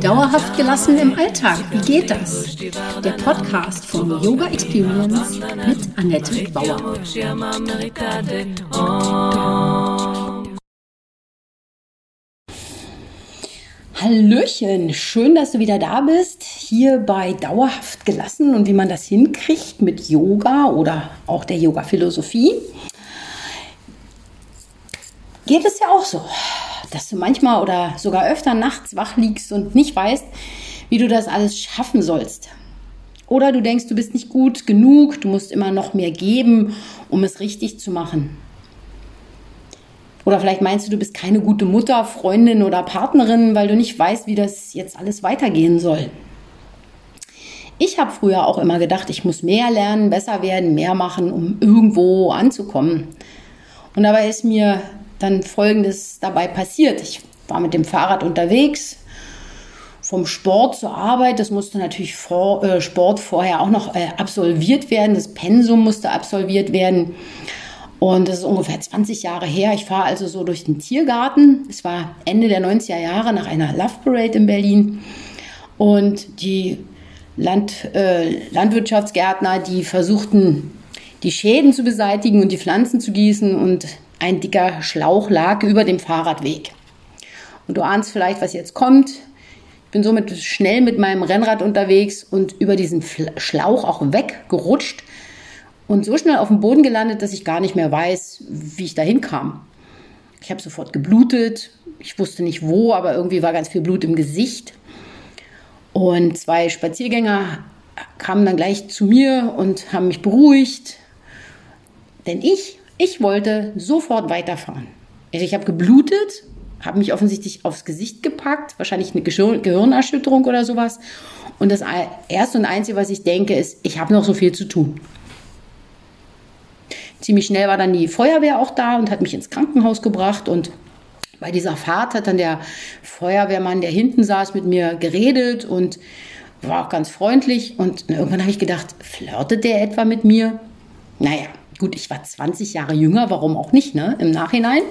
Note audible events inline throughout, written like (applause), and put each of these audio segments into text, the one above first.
Dauerhaft gelassen im Alltag, wie geht das? Der Podcast von Yoga Experience mit Annette Bauer. Hallöchen, schön, dass du wieder da bist, hier bei Dauerhaft gelassen und wie man das hinkriegt mit Yoga oder auch der Yoga-Philosophie geht es ja auch so, dass du manchmal oder sogar öfter nachts wach liegst und nicht weißt, wie du das alles schaffen sollst. Oder du denkst, du bist nicht gut genug, du musst immer noch mehr geben, um es richtig zu machen. Oder vielleicht meinst du, du bist keine gute Mutter, Freundin oder Partnerin, weil du nicht weißt, wie das jetzt alles weitergehen soll. Ich habe früher auch immer gedacht, ich muss mehr lernen, besser werden, mehr machen, um irgendwo anzukommen. Und dabei ist mir dann Folgendes dabei passiert. Ich war mit dem Fahrrad unterwegs, vom Sport zur Arbeit. Das musste natürlich vor, äh, Sport vorher auch noch äh, absolviert werden. Das Pensum musste absolviert werden. Und das ist ungefähr 20 Jahre her. Ich fahre also so durch den Tiergarten. Es war Ende der 90er Jahre nach einer Love Parade in Berlin. Und die Land, äh, Landwirtschaftsgärtner, die versuchten, die Schäden zu beseitigen und die Pflanzen zu gießen. Und ein dicker Schlauch lag über dem Fahrradweg. Und du ahnst vielleicht, was jetzt kommt. Ich bin somit schnell mit meinem Rennrad unterwegs und über diesen Schlauch auch weggerutscht und so schnell auf dem Boden gelandet, dass ich gar nicht mehr weiß, wie ich dahin kam. Ich habe sofort geblutet. Ich wusste nicht wo, aber irgendwie war ganz viel Blut im Gesicht. Und zwei Spaziergänger kamen dann gleich zu mir und haben mich beruhigt. Denn ich ich wollte sofort weiterfahren. Also ich habe geblutet, habe mich offensichtlich aufs Gesicht gepackt, wahrscheinlich eine Gehirnerschütterung oder sowas. Und das erste und einzige, was ich denke, ist, ich habe noch so viel zu tun. Ziemlich schnell war dann die Feuerwehr auch da und hat mich ins Krankenhaus gebracht und bei dieser Fahrt hat dann der Feuerwehrmann, der hinten saß, mit mir geredet und war auch ganz freundlich. Und irgendwann habe ich gedacht, flirtet der etwa mit mir? Naja, Gut, ich war 20 Jahre jünger, warum auch nicht, ne? Im Nachhinein.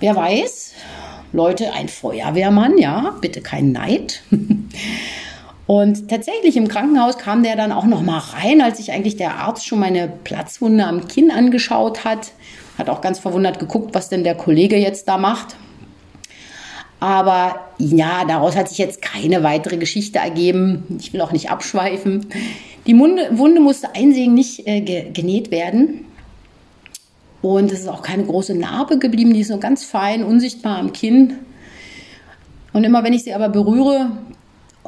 Wer weiß, Leute, ein Feuerwehrmann, ja, bitte kein Neid. (laughs) Und tatsächlich im Krankenhaus kam der dann auch noch mal rein, als sich eigentlich der Arzt schon meine Platzwunde am Kinn angeschaut hat. Hat auch ganz verwundert geguckt, was denn der Kollege jetzt da macht. Aber ja, daraus hat sich jetzt keine weitere Geschichte ergeben. Ich will auch nicht abschweifen. Die Munde, Wunde musste einsägen nicht äh, genäht werden. Und es ist auch keine große Narbe geblieben, die ist nur ganz fein, unsichtbar am Kinn. Und immer wenn ich sie aber berühre,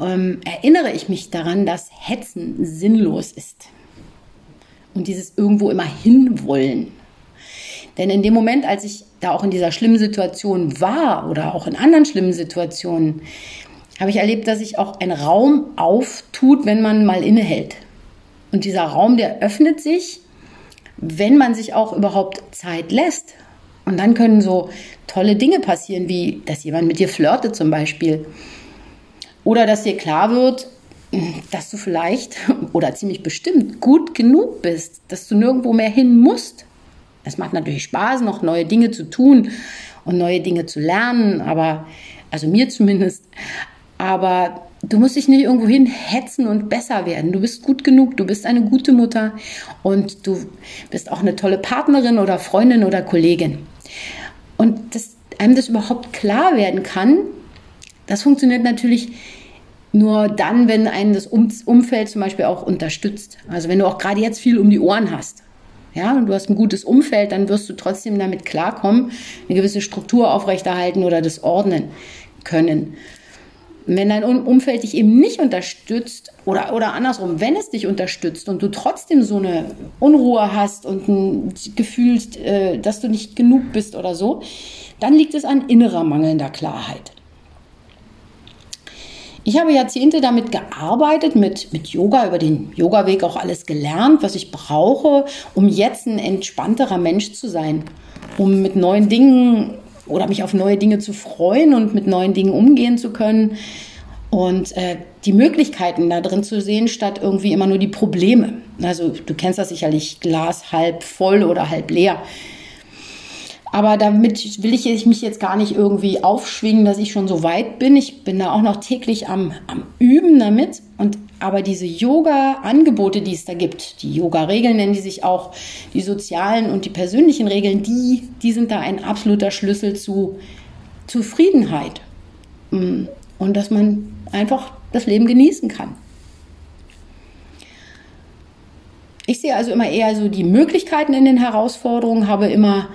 ähm, erinnere ich mich daran, dass Hetzen sinnlos ist. Und dieses irgendwo immer hinwollen. Denn in dem Moment, als ich da auch in dieser schlimmen Situation war oder auch in anderen schlimmen Situationen, habe ich erlebt, dass sich auch ein Raum auftut, wenn man mal innehält. Und dieser Raum, der öffnet sich, wenn man sich auch überhaupt Zeit lässt. Und dann können so tolle Dinge passieren, wie dass jemand mit dir flirtet zum Beispiel. Oder dass dir klar wird, dass du vielleicht (laughs) oder ziemlich bestimmt gut genug bist, dass du nirgendwo mehr hin musst. Es macht natürlich Spaß, noch neue Dinge zu tun und neue Dinge zu lernen, aber, also mir zumindest. Aber du musst dich nicht irgendwo hin hetzen und besser werden. Du bist gut genug, du bist eine gute Mutter und du bist auch eine tolle Partnerin oder Freundin oder Kollegin. Und dass einem das überhaupt klar werden kann, das funktioniert natürlich nur dann, wenn einen das Umfeld zum Beispiel auch unterstützt. Also wenn du auch gerade jetzt viel um die Ohren hast ja, und du hast ein gutes Umfeld, dann wirst du trotzdem damit klarkommen, eine gewisse Struktur aufrechterhalten oder das ordnen können. Wenn dein Umfeld dich eben nicht unterstützt oder, oder andersrum, wenn es dich unterstützt und du trotzdem so eine Unruhe hast und ein Gefühl, äh, dass du nicht genug bist oder so, dann liegt es an innerer mangelnder Klarheit. Ich habe Jahrzehnte damit gearbeitet, mit, mit Yoga, über den Yoga-Weg auch alles gelernt, was ich brauche, um jetzt ein entspannterer Mensch zu sein, um mit neuen Dingen oder mich auf neue Dinge zu freuen und mit neuen Dingen umgehen zu können und äh, die Möglichkeiten da drin zu sehen, statt irgendwie immer nur die Probleme. Also du kennst das sicherlich, Glas halb voll oder halb leer. Aber damit will ich mich jetzt gar nicht irgendwie aufschwingen, dass ich schon so weit bin. Ich bin da auch noch täglich am, am Üben damit. Und aber diese Yoga-Angebote, die es da gibt, die Yoga-Regeln nennen die sich auch, die sozialen und die persönlichen Regeln, die, die sind da ein absoluter Schlüssel zu Zufriedenheit. Mm. Und dass man einfach das Leben genießen kann. Ich sehe also immer eher so die Möglichkeiten in den Herausforderungen, habe immer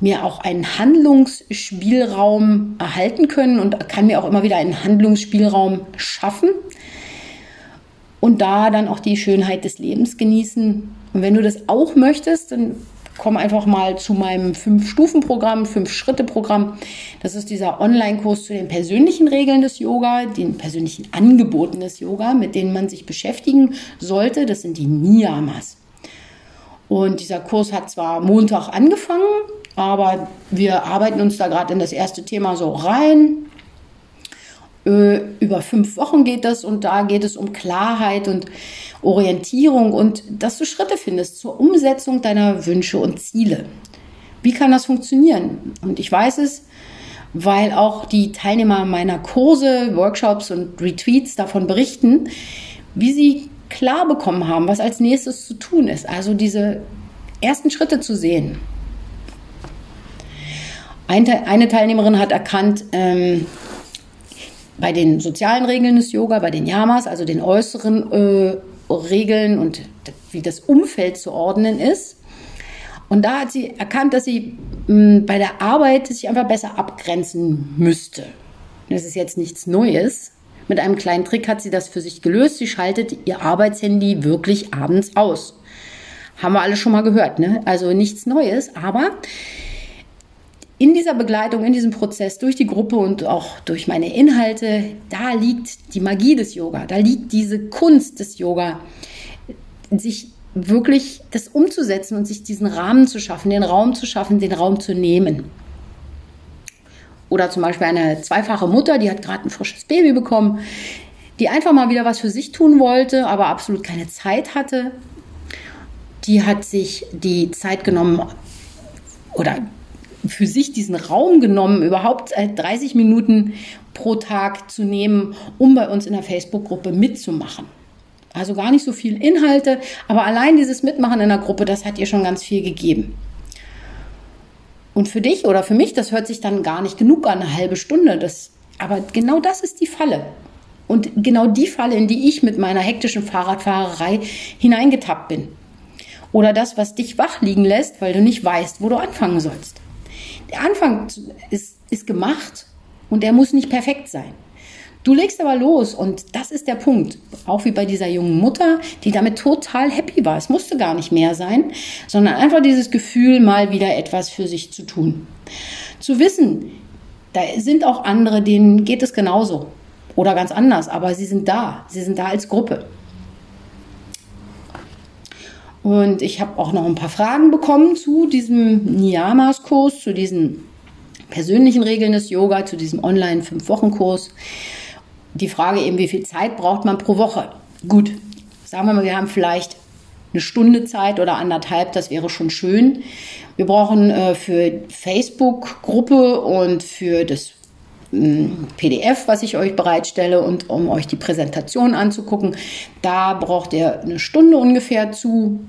mir auch einen Handlungsspielraum erhalten können und kann mir auch immer wieder einen Handlungsspielraum schaffen und da dann auch die Schönheit des Lebens genießen. Und wenn du das auch möchtest, dann komm einfach mal zu meinem Fünf-Stufen-Programm, Fünf-Schritte-Programm. Das ist dieser Online-Kurs zu den persönlichen Regeln des Yoga, den persönlichen Angeboten des Yoga, mit denen man sich beschäftigen sollte. Das sind die Niyamas. Und dieser Kurs hat zwar Montag angefangen, aber wir arbeiten uns da gerade in das erste Thema so rein. Äh, über fünf Wochen geht das und da geht es um Klarheit und Orientierung und dass du Schritte findest zur Umsetzung deiner Wünsche und Ziele. Wie kann das funktionieren? Und ich weiß es, weil auch die Teilnehmer meiner Kurse, Workshops und Retweets davon berichten, wie sie klar bekommen haben, was als nächstes zu tun ist. Also diese ersten Schritte zu sehen. Eine Teilnehmerin hat erkannt, ähm, bei den sozialen Regeln des Yoga, bei den Yamas, also den äußeren äh, Regeln und wie das Umfeld zu ordnen ist. Und da hat sie erkannt, dass sie mh, bei der Arbeit sich einfach besser abgrenzen müsste. Das ist jetzt nichts Neues, mit einem kleinen Trick hat sie das für sich gelöst. Sie schaltet ihr Arbeitshandy wirklich abends aus. Haben wir alle schon mal gehört, ne? Also nichts Neues, aber in dieser Begleitung, in diesem Prozess durch die Gruppe und auch durch meine Inhalte, da liegt die Magie des Yoga, da liegt diese Kunst des Yoga, sich wirklich das umzusetzen und sich diesen Rahmen zu schaffen, den Raum zu schaffen, den Raum zu nehmen. Oder zum Beispiel eine zweifache Mutter, die hat gerade ein frisches Baby bekommen, die einfach mal wieder was für sich tun wollte, aber absolut keine Zeit hatte. Die hat sich die Zeit genommen oder für sich diesen Raum genommen, überhaupt 30 Minuten pro Tag zu nehmen, um bei uns in der Facebook-Gruppe mitzumachen. Also gar nicht so viel Inhalte, aber allein dieses Mitmachen in der Gruppe, das hat ihr schon ganz viel gegeben. Und für dich oder für mich, das hört sich dann gar nicht genug an, eine halbe Stunde. Das, aber genau das ist die Falle. Und genau die Falle, in die ich mit meiner hektischen Fahrradfahrerei hineingetappt bin. Oder das, was dich wach liegen lässt, weil du nicht weißt, wo du anfangen sollst. Der Anfang ist, ist gemacht und der muss nicht perfekt sein. Du legst aber los und das ist der Punkt. Auch wie bei dieser jungen Mutter, die damit total happy war. Es musste gar nicht mehr sein, sondern einfach dieses Gefühl, mal wieder etwas für sich zu tun. Zu wissen, da sind auch andere, denen geht es genauso oder ganz anders, aber sie sind da. Sie sind da als Gruppe. Und ich habe auch noch ein paar Fragen bekommen zu diesem Niyamas-Kurs, zu diesen persönlichen Regeln des Yoga, zu diesem Online-Fünf-Wochen-Kurs die Frage eben, wie viel Zeit braucht man pro Woche? Gut, sagen wir mal, wir haben vielleicht eine Stunde Zeit oder anderthalb, das wäre schon schön. Wir brauchen äh, für Facebook-Gruppe und für das PDF, was ich euch bereitstelle und um euch die Präsentation anzugucken, da braucht ihr eine Stunde ungefähr zu.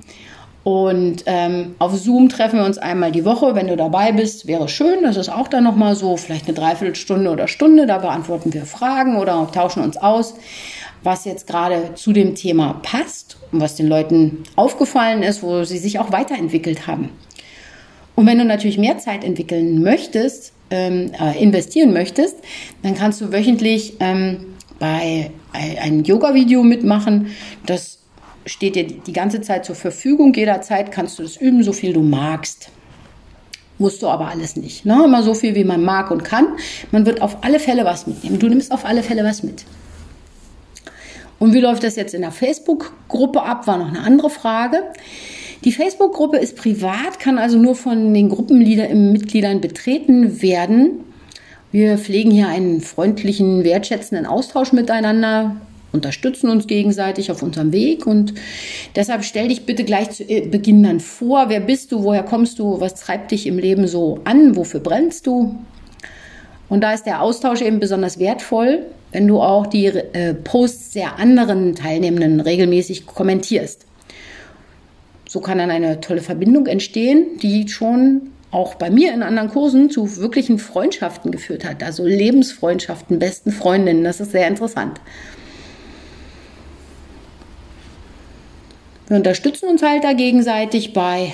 Und ähm, auf Zoom treffen wir uns einmal die Woche. Wenn du dabei bist, wäre schön. Das ist auch dann nochmal so, vielleicht eine Dreiviertelstunde oder Stunde. Da beantworten wir Fragen oder tauschen uns aus, was jetzt gerade zu dem Thema passt und was den Leuten aufgefallen ist, wo sie sich auch weiterentwickelt haben. Und wenn du natürlich mehr Zeit entwickeln möchtest, ähm, äh, investieren möchtest, dann kannst du wöchentlich ähm, bei einem Yoga-Video mitmachen. Das steht dir die ganze Zeit zur Verfügung. Jederzeit kannst du das üben, so viel du magst. Musst du aber alles nicht. Ne? Immer so viel, wie man mag und kann. Man wird auf alle Fälle was mitnehmen. Du nimmst auf alle Fälle was mit. Und wie läuft das jetzt in der Facebook-Gruppe ab, war noch eine andere Frage. Die Facebook-Gruppe ist privat, kann also nur von den Gruppenmitgliedern betreten werden. Wir pflegen hier einen freundlichen, wertschätzenden Austausch miteinander unterstützen uns gegenseitig auf unserem Weg und deshalb stell dich bitte gleich zu äh, Beginn dann vor, wer bist du, woher kommst du, was treibt dich im Leben so an, wofür brennst du? Und da ist der Austausch eben besonders wertvoll, wenn du auch die äh, Posts der anderen Teilnehmenden regelmäßig kommentierst. So kann dann eine tolle Verbindung entstehen, die schon auch bei mir in anderen Kursen zu wirklichen Freundschaften geführt hat, also Lebensfreundschaften, besten Freundinnen. Das ist sehr interessant. Wir unterstützen uns halt da gegenseitig bei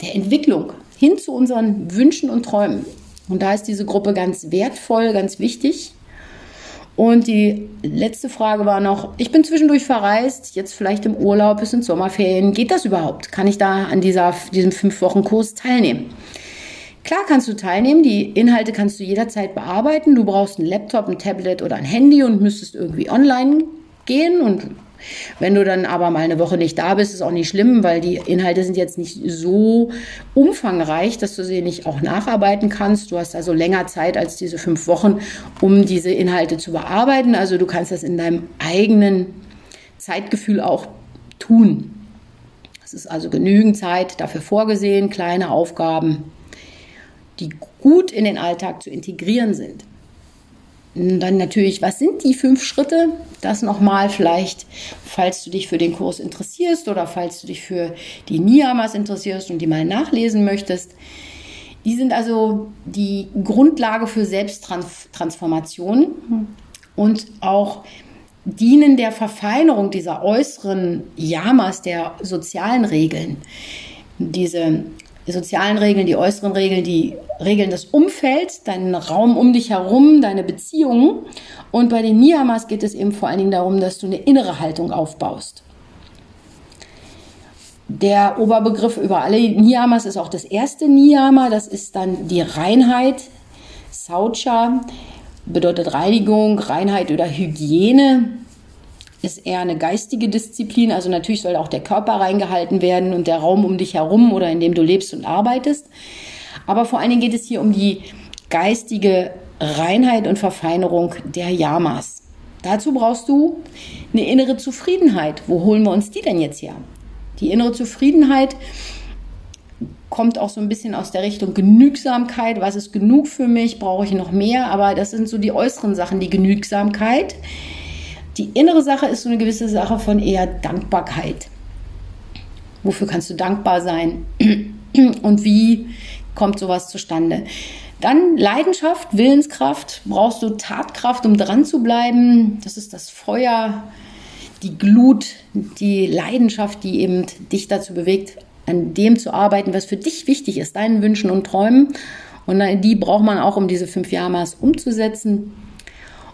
der Entwicklung hin zu unseren Wünschen und Träumen. Und da ist diese Gruppe ganz wertvoll, ganz wichtig. Und die letzte Frage war noch, ich bin zwischendurch verreist, jetzt vielleicht im Urlaub, es sind Sommerferien. Geht das überhaupt? Kann ich da an dieser, diesem fünf Wochen Kurs teilnehmen? Klar kannst du teilnehmen, die Inhalte kannst du jederzeit bearbeiten. Du brauchst einen Laptop, ein Tablet oder ein Handy und müsstest irgendwie online gehen und wenn du dann aber mal eine Woche nicht da bist, ist auch nicht schlimm, weil die Inhalte sind jetzt nicht so umfangreich, dass du sie nicht auch nacharbeiten kannst. Du hast also länger Zeit als diese fünf Wochen, um diese Inhalte zu bearbeiten. Also du kannst das in deinem eigenen Zeitgefühl auch tun. Es ist also genügend Zeit dafür vorgesehen, kleine Aufgaben, die gut in den Alltag zu integrieren sind. Dann natürlich, was sind die fünf Schritte? Das nochmal vielleicht, falls du dich für den Kurs interessierst oder falls du dich für die Niyamas interessierst und die mal nachlesen möchtest. Die sind also die Grundlage für Selbsttransformation und auch dienen der Verfeinerung dieser äußeren Yamas, der sozialen Regeln. Diese die sozialen Regeln, die äußeren Regeln, die regeln das Umfeld, deinen Raum um dich herum, deine Beziehungen. Und bei den Niyamas geht es eben vor allen Dingen darum, dass du eine innere Haltung aufbaust. Der Oberbegriff über alle Niyamas ist auch das erste Niyama, das ist dann die Reinheit. Saucha bedeutet Reinigung, Reinheit oder Hygiene ist eher eine geistige Disziplin. Also natürlich soll auch der Körper reingehalten werden und der Raum um dich herum oder in dem du lebst und arbeitest. Aber vor allen Dingen geht es hier um die geistige Reinheit und Verfeinerung der Yamas. Dazu brauchst du eine innere Zufriedenheit. Wo holen wir uns die denn jetzt her? Die innere Zufriedenheit kommt auch so ein bisschen aus der Richtung Genügsamkeit. Was ist genug für mich? Brauche ich noch mehr? Aber das sind so die äußeren Sachen, die Genügsamkeit. Die innere Sache ist so eine gewisse Sache von eher Dankbarkeit. Wofür kannst du dankbar sein? (clears throat) Und wie kommt sowas zustande? Dann Leidenschaft, Willenskraft. Brauchst du Tatkraft, um dran zu bleiben? Das ist das Feuer, die Glut, die Leidenschaft, die eben dich dazu bewegt, an dem zu arbeiten, was für dich wichtig ist, deinen Wünschen und Träumen. Und die braucht man auch, um diese fünf Yamas umzusetzen.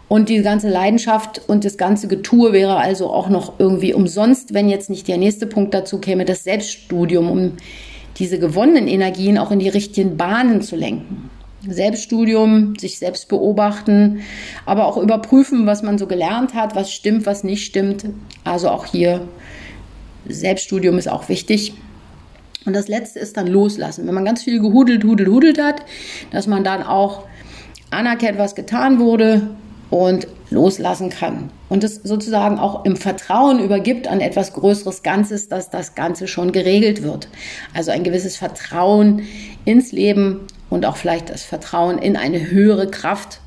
Und die ganze Leidenschaft und das ganze Getue wäre also auch noch irgendwie umsonst, wenn jetzt nicht der nächste Punkt dazu käme, das Selbststudium, um diese gewonnenen Energien auch in die richtigen Bahnen zu lenken. Selbststudium, sich selbst beobachten, aber auch überprüfen, was man so gelernt hat, was stimmt, was nicht stimmt. Also auch hier Selbststudium ist auch wichtig. Und das letzte ist dann loslassen. Wenn man ganz viel gehudelt, hudelt, hudelt hat, dass man dann auch anerkennt, was getan wurde und loslassen kann. Und es sozusagen auch im Vertrauen übergibt an etwas Größeres Ganzes, dass das Ganze schon geregelt wird. Also ein gewisses Vertrauen ins Leben und auch vielleicht das Vertrauen in eine höhere Kraft,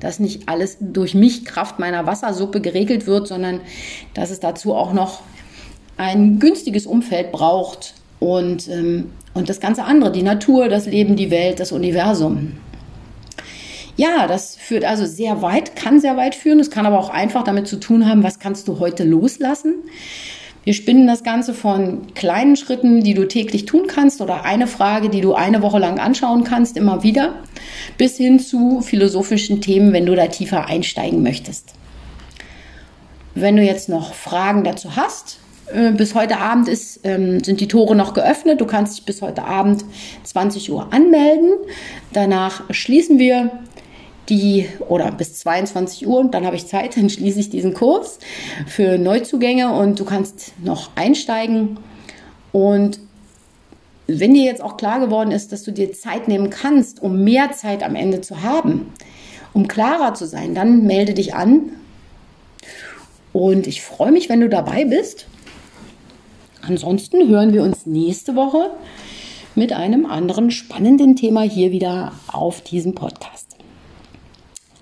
dass nicht alles durch mich Kraft meiner Wassersuppe geregelt wird, sondern dass es dazu auch noch ein günstiges Umfeld braucht und, ähm, und das ganze andere, die Natur, das Leben, die Welt, das Universum. Ja, das führt also sehr weit, kann sehr weit führen. Es kann aber auch einfach damit zu tun haben, was kannst du heute loslassen. Wir spinnen das Ganze von kleinen Schritten, die du täglich tun kannst oder eine Frage, die du eine Woche lang anschauen kannst, immer wieder, bis hin zu philosophischen Themen, wenn du da tiefer einsteigen möchtest. Wenn du jetzt noch Fragen dazu hast, äh, bis heute Abend ist, ähm, sind die Tore noch geöffnet. Du kannst dich bis heute Abend 20 Uhr anmelden. Danach schließen wir die oder bis 22 Uhr und dann habe ich Zeit, (laughs) dann schließe ich diesen Kurs für Neuzugänge und du kannst noch einsteigen. Und wenn dir jetzt auch klar geworden ist, dass du dir Zeit nehmen kannst, um mehr Zeit am Ende zu haben, um klarer zu sein, dann melde dich an Und ich freue mich, wenn du dabei bist. Ansonsten hören wir uns nächste Woche mit einem anderen spannenden Thema hier wieder auf diesem Podcast.